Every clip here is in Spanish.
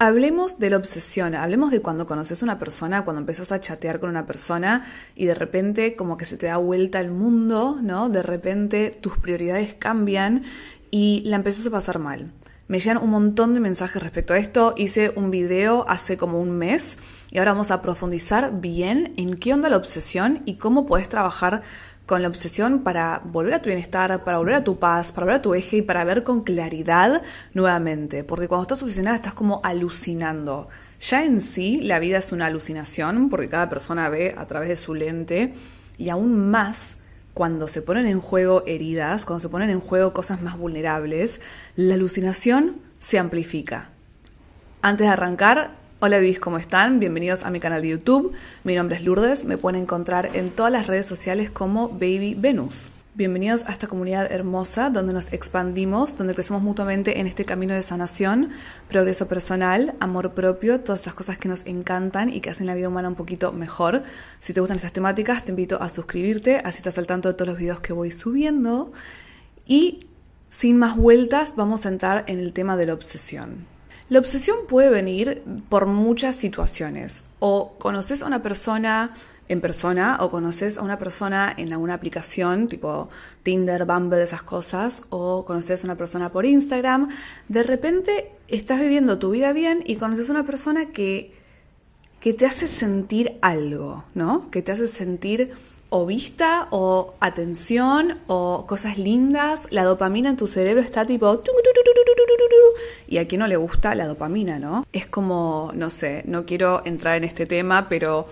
Hablemos de la obsesión, hablemos de cuando conoces a una persona, cuando empiezas a chatear con una persona y de repente como que se te da vuelta el mundo, ¿no? De repente tus prioridades cambian y la empiezas a pasar mal. Me llegan un montón de mensajes respecto a esto, hice un video hace como un mes y ahora vamos a profundizar bien en qué onda la obsesión y cómo puedes trabajar con la obsesión para volver a tu bienestar, para volver a tu paz, para volver a tu eje y para ver con claridad nuevamente. Porque cuando estás obsesionada estás como alucinando. Ya en sí la vida es una alucinación porque cada persona ve a través de su lente y aún más cuando se ponen en juego heridas, cuando se ponen en juego cosas más vulnerables, la alucinación se amplifica. Antes de arrancar, Hola bis, ¿cómo están? Bienvenidos a mi canal de YouTube. Mi nombre es Lourdes, me pueden encontrar en todas las redes sociales como Baby Venus. Bienvenidos a esta comunidad hermosa donde nos expandimos, donde crecemos mutuamente en este camino de sanación, progreso personal, amor propio, todas esas cosas que nos encantan y que hacen la vida humana un poquito mejor. Si te gustan estas temáticas, te invito a suscribirte, así estás al tanto de todos los videos que voy subiendo. Y sin más vueltas, vamos a entrar en el tema de la obsesión. La obsesión puede venir por muchas situaciones. O conoces a una persona en persona o conoces a una persona en alguna aplicación tipo Tinder, Bumble, esas cosas, o conoces a una persona por Instagram, de repente estás viviendo tu vida bien y conoces a una persona que, que te hace sentir algo, ¿no? Que te hace sentir o vista o atención o cosas lindas, la dopamina en tu cerebro está tipo... Y a quien no le gusta la dopamina, ¿no? Es como, no sé, no quiero entrar en este tema, pero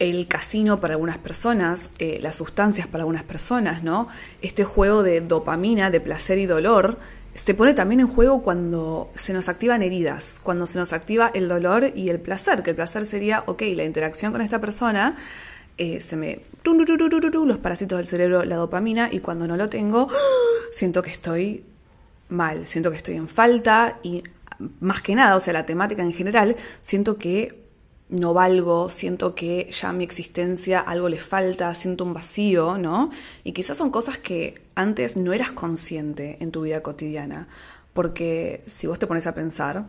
el casino para algunas personas, eh, las sustancias para algunas personas, ¿no? Este juego de dopamina, de placer y dolor, se pone también en juego cuando se nos activan heridas, cuando se nos activa el dolor y el placer, que el placer sería, ok, la interacción con esta persona eh, se me los parásitos del cerebro, la dopamina, y cuando no lo tengo, siento que estoy mal, siento que estoy en falta y más que nada, o sea, la temática en general, siento que no valgo, siento que ya mi existencia algo le falta, siento un vacío, ¿no? Y quizás son cosas que antes no eras consciente en tu vida cotidiana, porque si vos te pones a pensar,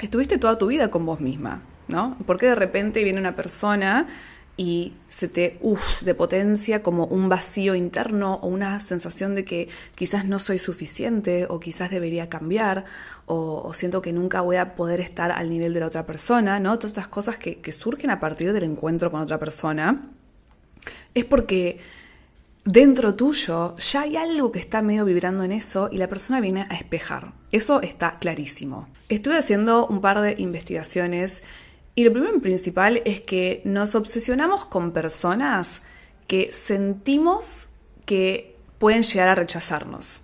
estuviste toda tu vida con vos misma, ¿no? Porque de repente viene una persona y se te, uff, de potencia como un vacío interno o una sensación de que quizás no soy suficiente o quizás debería cambiar o, siento que nunca voy a poder estar al nivel de la otra persona, ¿no? Todas estas cosas que, que surgen a partir del encuentro con otra persona es porque dentro tuyo ya hay algo que está medio vibrando en eso y la persona viene a espejar. Eso está clarísimo. Estuve haciendo un par de investigaciones y lo primero y principal es que nos obsesionamos con personas que sentimos que pueden llegar a rechazarnos.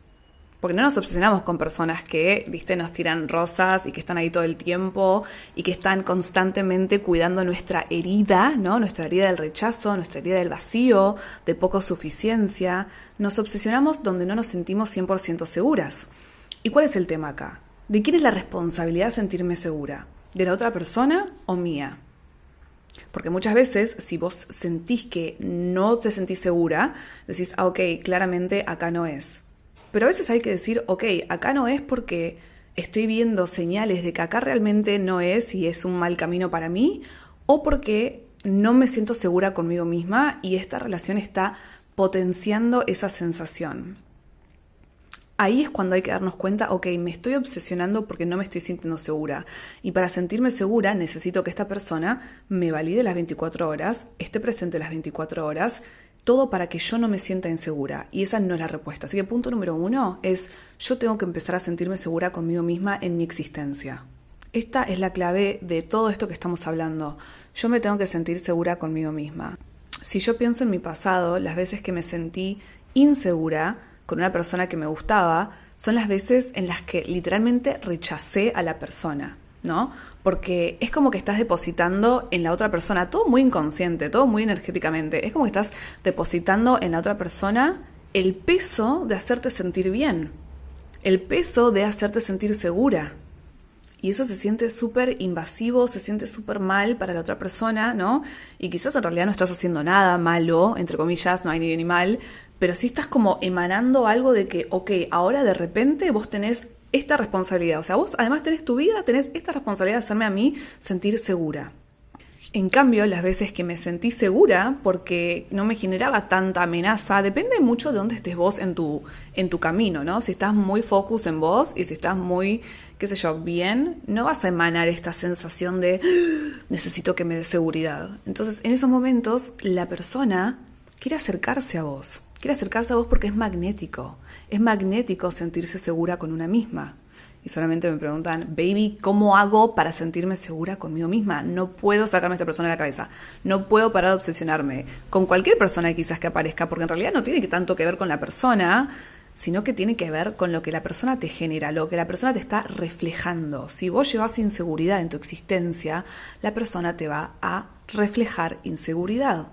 Porque no nos obsesionamos con personas que, viste, nos tiran rosas y que están ahí todo el tiempo y que están constantemente cuidando nuestra herida, ¿no? Nuestra herida del rechazo, nuestra herida del vacío, de poco suficiencia. Nos obsesionamos donde no nos sentimos 100% seguras. ¿Y cuál es el tema acá? ¿De quién es la responsabilidad de sentirme segura? De la otra persona o mía. Porque muchas veces, si vos sentís que no te sentís segura, decís, ah, ok, claramente acá no es. Pero a veces hay que decir, ok, acá no es porque estoy viendo señales de que acá realmente no es y es un mal camino para mí, o porque no me siento segura conmigo misma y esta relación está potenciando esa sensación ahí es cuando hay que darnos cuenta, ok, me estoy obsesionando porque no me estoy sintiendo segura. Y para sentirme segura necesito que esta persona me valide las 24 horas, esté presente las 24 horas, todo para que yo no me sienta insegura. Y esa no es la respuesta. Así que punto número uno es, yo tengo que empezar a sentirme segura conmigo misma en mi existencia. Esta es la clave de todo esto que estamos hablando. Yo me tengo que sentir segura conmigo misma. Si yo pienso en mi pasado, las veces que me sentí insegura, con una persona que me gustaba son las veces en las que literalmente rechacé a la persona, ¿no? Porque es como que estás depositando en la otra persona, todo muy inconsciente, todo muy energéticamente, es como que estás depositando en la otra persona el peso de hacerte sentir bien, el peso de hacerte sentir segura. Y eso se siente súper invasivo, se siente súper mal para la otra persona, ¿no? Y quizás en realidad no estás haciendo nada malo, entre comillas, no hay ni bien ni mal, pero sí estás como emanando algo de que, ok, ahora de repente vos tenés esta responsabilidad. O sea, vos además tenés tu vida, tenés esta responsabilidad de hacerme a mí sentir segura. En cambio, las veces que me sentí segura, porque no me generaba tanta amenaza, depende mucho de dónde estés vos en tu, en tu camino, ¿no? Si estás muy focus en vos y si estás muy, qué sé yo, bien, no vas a emanar esta sensación de ¡Ah! necesito que me dé seguridad. Entonces, en esos momentos, la persona quiere acercarse a vos. Quiere acercarse a vos porque es magnético. Es magnético sentirse segura con una misma y solamente me preguntan, baby, ¿cómo hago para sentirme segura conmigo misma? No puedo sacarme a esta persona de la cabeza, no puedo parar de obsesionarme con cualquier persona quizás que aparezca, porque en realidad no tiene tanto que ver con la persona, sino que tiene que ver con lo que la persona te genera, lo que la persona te está reflejando. Si vos llevas inseguridad en tu existencia, la persona te va a reflejar inseguridad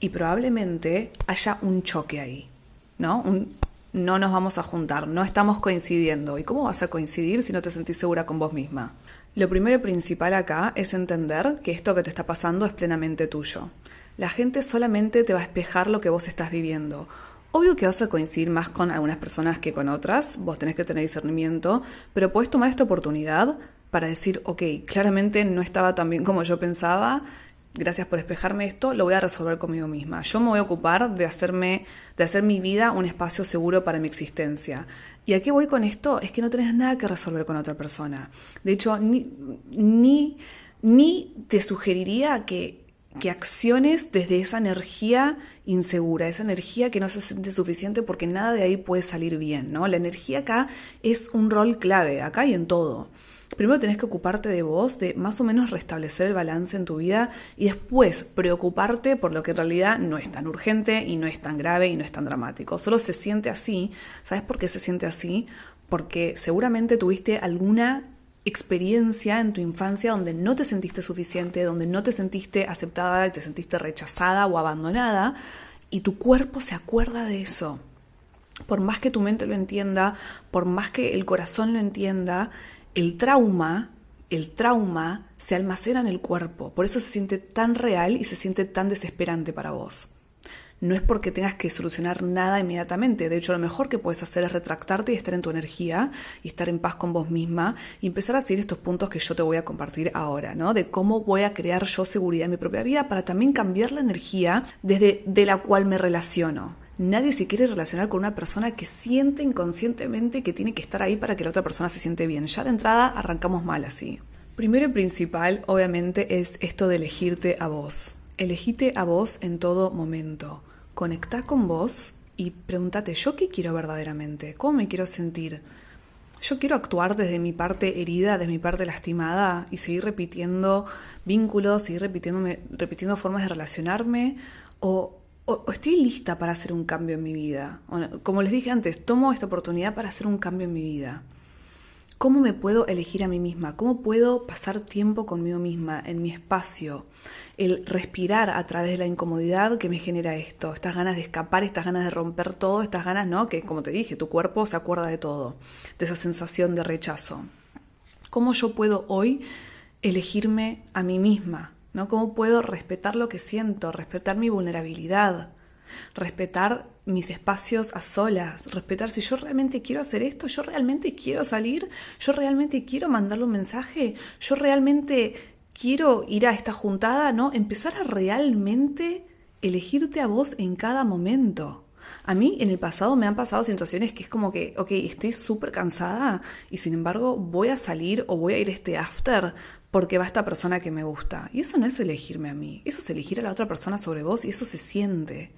y probablemente haya un choque ahí, ¿no? No nos vamos a juntar, no estamos coincidiendo. ¿Y cómo vas a coincidir si no te sentís segura con vos misma? Lo primero principal acá es entender que esto que te está pasando es plenamente tuyo. La gente solamente te va a espejar lo que vos estás viviendo. Obvio que vas a coincidir más con algunas personas que con otras, vos tenés que tener discernimiento, pero puedes tomar esta oportunidad para decir, ok, claramente no estaba tan bien como yo pensaba, gracias por espejarme esto, lo voy a resolver conmigo misma. Yo me voy a ocupar de hacerme, de hacer mi vida un espacio seguro para mi existencia. ¿Y a qué voy con esto? Es que no tenés nada que resolver con otra persona. De hecho, ni, ni, ni te sugeriría que, que acciones desde esa energía insegura, esa energía que no se siente suficiente porque nada de ahí puede salir bien, ¿no? La energía acá es un rol clave, acá y en todo. Primero tenés que ocuparte de vos, de más o menos restablecer el balance en tu vida y después preocuparte por lo que en realidad no es tan urgente y no es tan grave y no es tan dramático. Solo se siente así. ¿Sabes por qué se siente así? Porque seguramente tuviste alguna experiencia en tu infancia donde no te sentiste suficiente, donde no te sentiste aceptada te sentiste rechazada o abandonada y tu cuerpo se acuerda de eso. Por más que tu mente lo entienda, por más que el corazón lo entienda, el trauma, el trauma se almacena en el cuerpo, por eso se siente tan real y se siente tan desesperante para vos. No es porque tengas que solucionar nada inmediatamente, de hecho lo mejor que puedes hacer es retractarte y estar en tu energía y estar en paz con vos misma y empezar a seguir estos puntos que yo te voy a compartir ahora, ¿no? De cómo voy a crear yo seguridad en mi propia vida para también cambiar la energía desde de la cual me relaciono. Nadie se quiere relacionar con una persona que siente inconscientemente que tiene que estar ahí para que la otra persona se siente bien. Ya de entrada arrancamos mal así. Primero y principal, obviamente, es esto de elegirte a vos. Elegite a vos en todo momento. Conecta con vos y pregúntate, ¿yo qué quiero verdaderamente? ¿Cómo me quiero sentir? ¿Yo quiero actuar desde mi parte herida, desde mi parte lastimada y seguir repitiendo vínculos, seguir repitiendo formas de relacionarme? ¿O o, estoy lista para hacer un cambio en mi vida. como les dije antes, tomo esta oportunidad para hacer un cambio en mi vida. ¿Cómo me puedo elegir a mí misma? ¿Cómo puedo pasar tiempo conmigo misma, en mi espacio? El respirar a través de la incomodidad que me genera esto, estas ganas de escapar, estas ganas de romper todo, estas ganas, ¿no? Que como te dije, tu cuerpo se acuerda de todo, de esa sensación de rechazo. ¿Cómo yo puedo hoy elegirme a mí misma? ¿No? ¿Cómo puedo respetar lo que siento, respetar mi vulnerabilidad, respetar mis espacios a solas, respetar si yo realmente quiero hacer esto, yo realmente quiero salir, yo realmente quiero mandarle un mensaje, yo realmente quiero ir a esta juntada, ¿no? Empezar a realmente elegirte a vos en cada momento. A mí en el pasado me han pasado situaciones que es como que, ok, estoy súper cansada y sin embargo voy a salir o voy a ir a este after porque va esta persona que me gusta. Y eso no es elegirme a mí, eso es elegir a la otra persona sobre vos y eso se siente.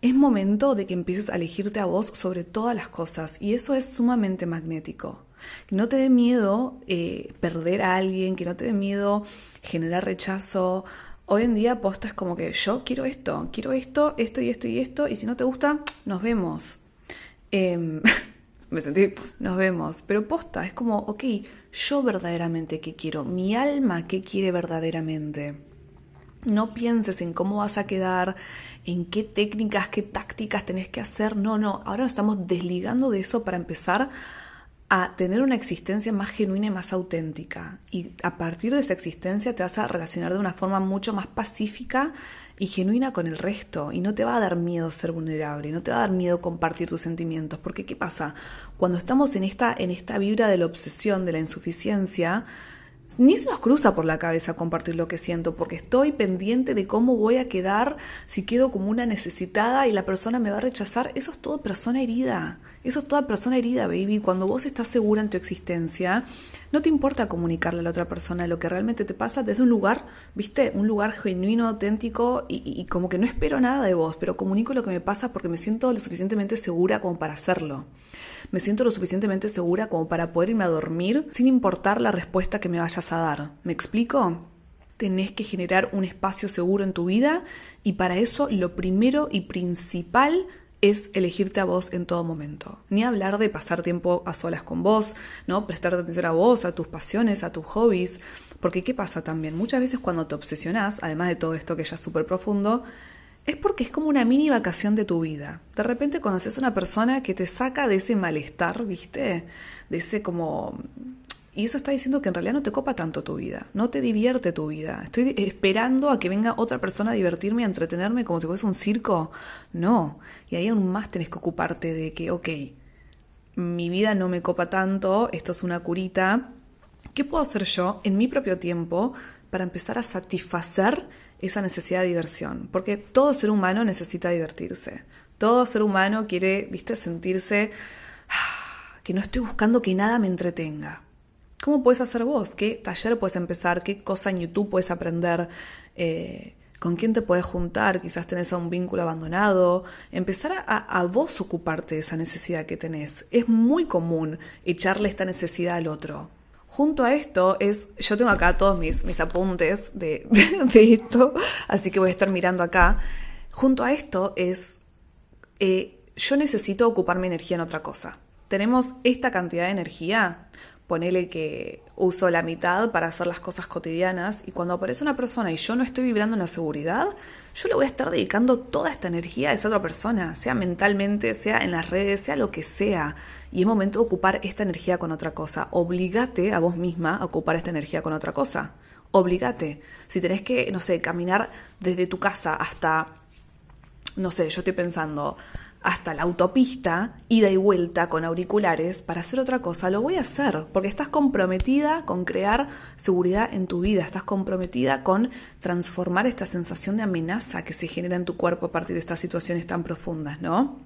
Es momento de que empieces a elegirte a vos sobre todas las cosas y eso es sumamente magnético. Que no te dé miedo eh, perder a alguien, que no te dé miedo generar rechazo. Hoy en día posta es como que yo quiero esto, quiero esto, esto y esto y esto, y si no te gusta, nos vemos. Eh, me sentí, nos vemos. Pero posta, es como, ok, yo verdaderamente qué quiero, mi alma qué quiere verdaderamente. No pienses en cómo vas a quedar, en qué técnicas, qué tácticas tenés que hacer. No, no, ahora nos estamos desligando de eso para empezar a tener una existencia más genuina y más auténtica. Y a partir de esa existencia te vas a relacionar de una forma mucho más pacífica y genuina con el resto. Y no te va a dar miedo ser vulnerable, no te va a dar miedo compartir tus sentimientos. Porque ¿qué pasa? Cuando estamos en esta, en esta vibra de la obsesión, de la insuficiencia, ni se nos cruza por la cabeza compartir lo que siento, porque estoy pendiente de cómo voy a quedar si quedo como una necesitada y la persona me va a rechazar. Eso es todo persona herida. Eso es toda persona herida, baby. Cuando vos estás segura en tu existencia, no te importa comunicarle a la otra persona lo que realmente te pasa desde un lugar, viste, un lugar genuino, auténtico y, y como que no espero nada de vos, pero comunico lo que me pasa porque me siento lo suficientemente segura como para hacerlo me siento lo suficientemente segura como para poder irme a dormir sin importar la respuesta que me vayas a dar. ¿Me explico? Tenés que generar un espacio seguro en tu vida y para eso lo primero y principal es elegirte a vos en todo momento. Ni hablar de pasar tiempo a solas con vos, ¿no? Prestar atención a vos, a tus pasiones, a tus hobbies. Porque ¿qué pasa también? Muchas veces cuando te obsesionás, además de todo esto que ya es súper profundo, es porque es como una mini vacación de tu vida. De repente conoces a una persona que te saca de ese malestar, ¿viste? De ese como... Y eso está diciendo que en realidad no te copa tanto tu vida, no te divierte tu vida. Estoy esperando a que venga otra persona a divertirme a entretenerme como si fuese un circo. No. Y ahí aún más tenés que ocuparte de que, ok, mi vida no me copa tanto, esto es una curita. ¿Qué puedo hacer yo en mi propio tiempo para empezar a satisfacer esa necesidad de diversión, porque todo ser humano necesita divertirse. Todo ser humano quiere, viste, sentirse ah, que no estoy buscando que nada me entretenga. ¿Cómo puedes hacer vos? ¿Qué taller puedes empezar? ¿Qué cosa en YouTube puedes aprender? Eh, ¿Con quién te puedes juntar? Quizás tenés a un vínculo abandonado. Empezar a, a, vos ocuparte de esa necesidad que tenés. Es muy común echarle esta necesidad al otro. Junto a esto es, yo tengo acá todos mis, mis apuntes de, de, esto, así que voy a estar mirando acá. Junto a esto es, eh, yo necesito ocupar mi energía en otra cosa. Tenemos esta cantidad de energía, ponele que uso la mitad para hacer las cosas cotidianas y cuando aparece una persona y yo no estoy vibrando en la seguridad, yo le voy a estar dedicando toda esta energía a esa otra persona, sea mentalmente, sea en las redes, sea lo que sea. Y es momento de ocupar esta energía con otra cosa. Obligate a vos misma a ocupar esta energía con otra cosa. Obligate. Si tenés que, no sé, caminar desde tu casa hasta, no sé, yo estoy pensando, hasta la autopista, ida y vuelta con auriculares para hacer otra cosa, lo voy a hacer, porque estás comprometida con crear seguridad en tu vida, estás comprometida con transformar esta sensación de amenaza que se genera en tu cuerpo a partir de estas situaciones tan profundas, ¿no?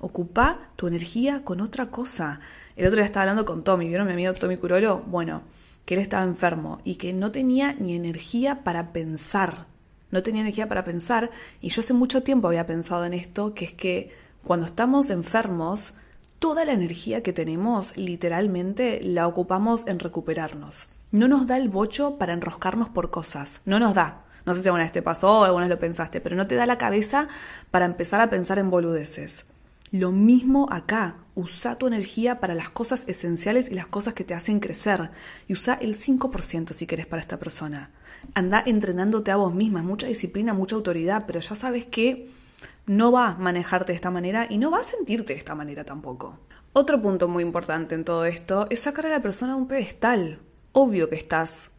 Ocupa tu energía con otra cosa. El otro día estaba hablando con Tommy, ¿vieron mi amigo Tommy Curolo? Bueno, que él estaba enfermo y que no tenía ni energía para pensar. No tenía energía para pensar y yo hace mucho tiempo había pensado en esto, que es que cuando estamos enfermos, toda la energía que tenemos literalmente la ocupamos en recuperarnos. No nos da el bocho para enroscarnos por cosas, no nos da. No sé si alguna vez te pasó o alguna vez lo pensaste, pero no te da la cabeza para empezar a pensar en boludeces. Lo mismo acá, usa tu energía para las cosas esenciales y las cosas que te hacen crecer. Y usa el 5% si querés para esta persona. Anda entrenándote a vos misma, mucha disciplina, mucha autoridad, pero ya sabes que no va a manejarte de esta manera y no va a sentirte de esta manera tampoco. Otro punto muy importante en todo esto es sacar a la persona de un pedestal. Obvio que estás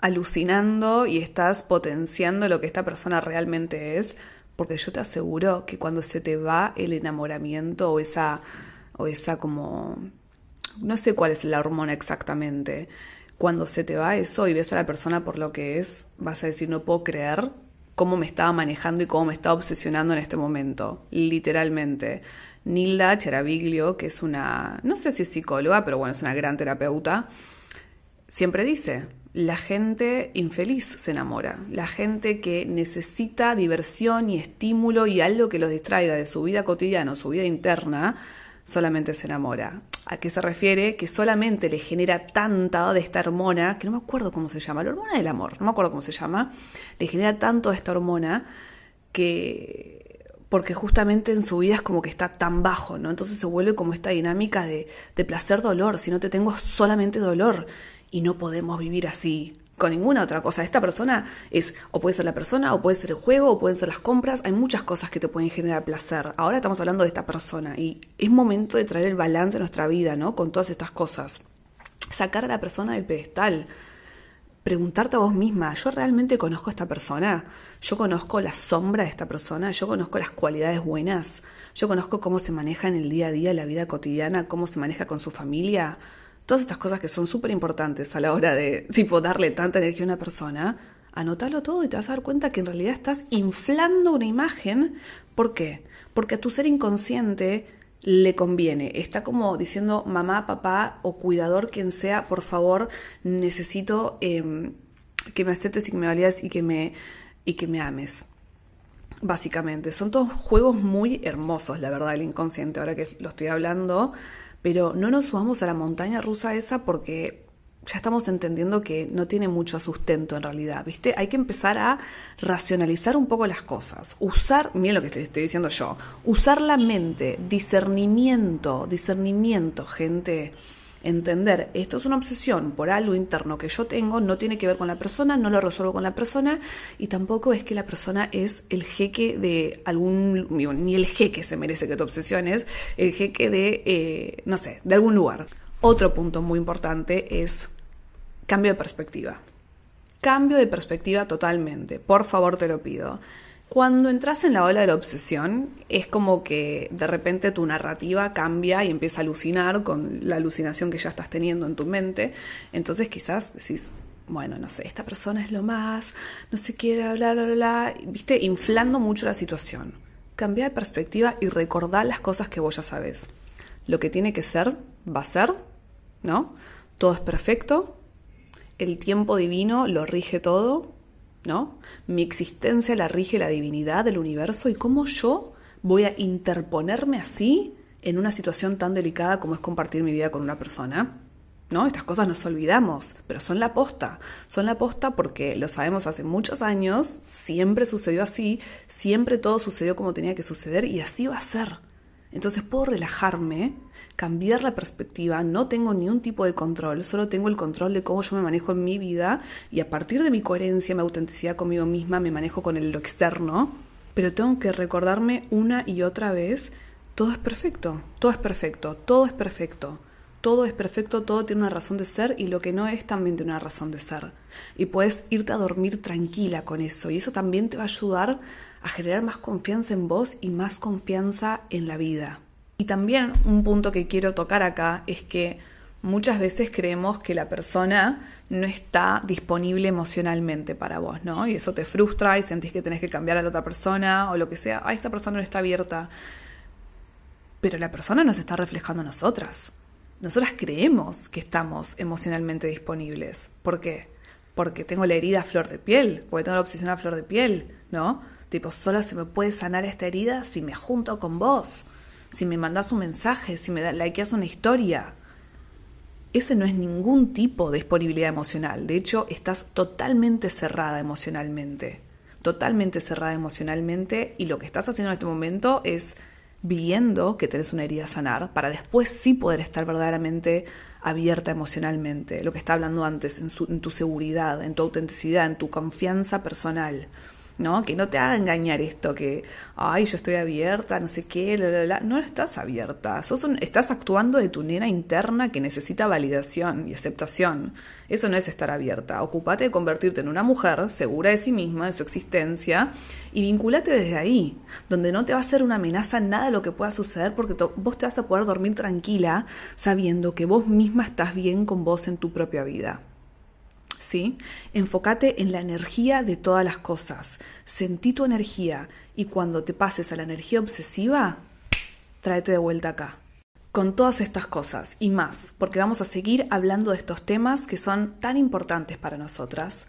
alucinando y estás potenciando lo que esta persona realmente es, porque yo te aseguro que cuando se te va el enamoramiento o esa o esa como no sé cuál es la hormona exactamente, cuando se te va eso y ves a la persona por lo que es, vas a decir no puedo creer cómo me estaba manejando y cómo me estaba obsesionando en este momento, literalmente. Nilda Cheraviglio, que es una, no sé si es psicóloga, pero bueno, es una gran terapeuta, siempre dice, la gente infeliz se enamora, la gente que necesita diversión y estímulo y algo que los distraiga de su vida cotidiana, su vida interna, solamente se enamora. ¿A qué se refiere? Que solamente le genera tanta de esta hormona, que no me acuerdo cómo se llama, la hormona del amor, no me acuerdo cómo se llama, le genera tanto de esta hormona que porque justamente en su vida es como que está tan bajo, ¿no? Entonces se vuelve como esta dinámica de, de placer-dolor, si no te tengo solamente dolor y no podemos vivir así, con ninguna otra cosa. Esta persona es, o puede ser la persona, o puede ser el juego, o pueden ser las compras. Hay muchas cosas que te pueden generar placer. Ahora estamos hablando de esta persona y es momento de traer el balance a nuestra vida, ¿no? Con todas estas cosas. Sacar a la persona del pedestal. Preguntarte a vos misma, ¿yo realmente conozco a esta persona? ¿Yo conozco la sombra de esta persona? ¿Yo conozco las cualidades buenas? ¿Yo conozco cómo se maneja en el día a día, la vida cotidiana, cómo se maneja con su familia? Todas estas cosas que son súper importantes a la hora de, tipo, darle tanta energía a una persona, anótalo todo y te vas a dar cuenta que en realidad estás inflando una imagen. ¿Por qué? Porque a tu ser inconsciente le conviene. Está como diciendo, mamá, papá o cuidador, quien sea, por favor, necesito em, que me aceptes y que me validas y que me, y que me ames. Básicamente, son todos juegos muy hermosos, la verdad, el inconsciente, ahora que lo estoy hablando pero no nos subamos a la montaña rusa esa porque ya estamos entendiendo que no tiene mucho sustento en realidad, ¿viste? Hay que empezar a racionalizar un poco las cosas, usar, miren lo que estoy, estoy diciendo yo, usar la mente, discernimiento, discernimiento, gente entender, esto es una obsesión por algo interno que yo tengo, no tiene que ver con la persona, no lo resuelvo con la persona y tampoco es que la persona es el jeque de algún, ni el jeque se merece que te obsesiones, el jeque de, eh, no sé, de algún lugar. Otro punto muy importante es cambio de perspectiva. Cambio de perspectiva totalmente. Por favor, te lo pido. Cuando entras en la ola de la obsesión, es como que de repente tu narrativa cambia y empieza a alucinar con la alucinación que ya estás teniendo en tu mente. Entonces quizás decís, bueno, no sé, esta persona es lo más, no se quiere hablar, bla, bla, bla, viste, inflando mucho la situación. Cambia de perspectiva y recordar las cosas que vos ya sabes. Lo que tiene que ser, va a ser, ¿no? Todo es perfecto, el tiempo divino lo rige todo, ¿no? Mi existencia la rige la divinidad del universo y cómo yo voy a interponerme así en una situación tan delicada como es compartir mi vida con una persona. ¿No? Estas cosas nos olvidamos, pero son la posta. Son la posta porque lo sabemos hace muchos años, siempre sucedió así, siempre todo sucedió como tenía que suceder y así va a ser. Entonces puedo relajarme cambiar la perspectiva, no tengo ni un tipo de control, solo tengo el control de cómo yo me manejo en mi vida y a partir de mi coherencia, mi autenticidad conmigo misma, me manejo con el, lo externo, pero tengo que recordarme una y otra vez, todo es perfecto, todo es perfecto, todo es perfecto. Todo es perfecto, todo tiene una razón de ser y lo que no es también tiene una razón de ser. Y puedes irte a dormir tranquila con eso y eso también te va a ayudar a generar más confianza en vos y más confianza en la vida. Y también un punto que quiero tocar acá es que muchas veces creemos que la persona no está disponible emocionalmente para vos, ¿no? Y eso te frustra y sentís que tenés que cambiar a la otra persona o lo que sea. Ah, esta persona no está abierta. Pero la persona nos está reflejando a nosotras. Nosotras creemos que estamos emocionalmente disponibles. ¿Por qué? Porque tengo la herida a flor de piel, porque tengo la obsesión a flor de piel, ¿no? Tipo, solo se me puede sanar esta herida si me junto con vos si me mandas un mensaje, si me likeas una historia. Ese no es ningún tipo de disponibilidad emocional. De hecho, estás totalmente cerrada emocionalmente. Totalmente cerrada emocionalmente y lo que estás haciendo en este momento es viendo que tenés una herida a sanar para después sí poder estar verdaderamente abierta emocionalmente. Lo que está hablando antes, en tu seguridad, en tu autenticidad, en tu confianza personal. ¿No? Que no te haga engañar esto, que, ay, yo estoy abierta, no sé qué, no estás abierta, Sos estás actuando de tu nena interna que necesita validación y aceptación. Eso no es estar abierta. Ocupate de convertirte en una mujer segura de sí misma, de su existencia, y vinculate desde ahí, donde no te va a ser una amenaza nada de lo que pueda suceder, porque vos te vas a poder dormir tranquila sabiendo que vos misma estás bien con vos en tu propia vida. ¿Sí? Enfócate en la energía de todas las cosas. Sentí tu energía y cuando te pases a la energía obsesiva, tráete de vuelta acá. Con todas estas cosas y más, porque vamos a seguir hablando de estos temas que son tan importantes para nosotras,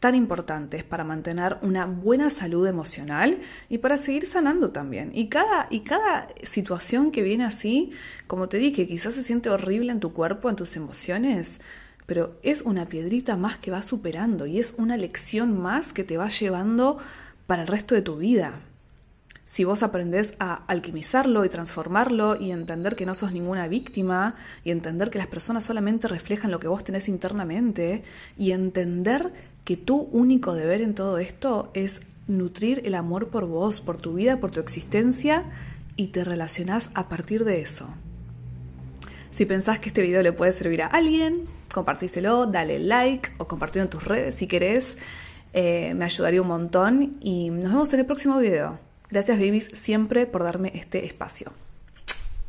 tan importantes para mantener una buena salud emocional y para seguir sanando también. Y cada, y cada situación que viene así, como te dije, quizás se siente horrible en tu cuerpo, en tus emociones, pero es una piedrita más que va superando y es una lección más que te va llevando para el resto de tu vida. si vos aprendés a alquimizarlo y transformarlo y entender que no sos ninguna víctima y entender que las personas solamente reflejan lo que vos tenés internamente y entender que tu único deber en todo esto es nutrir el amor por vos, por tu vida, por tu existencia y te relacionás a partir de eso. Si pensás que este video le puede servir a alguien, compartíselo, dale like o compartirlo en tus redes si querés. Eh, me ayudaría un montón y nos vemos en el próximo video. Gracias, babies, siempre por darme este espacio.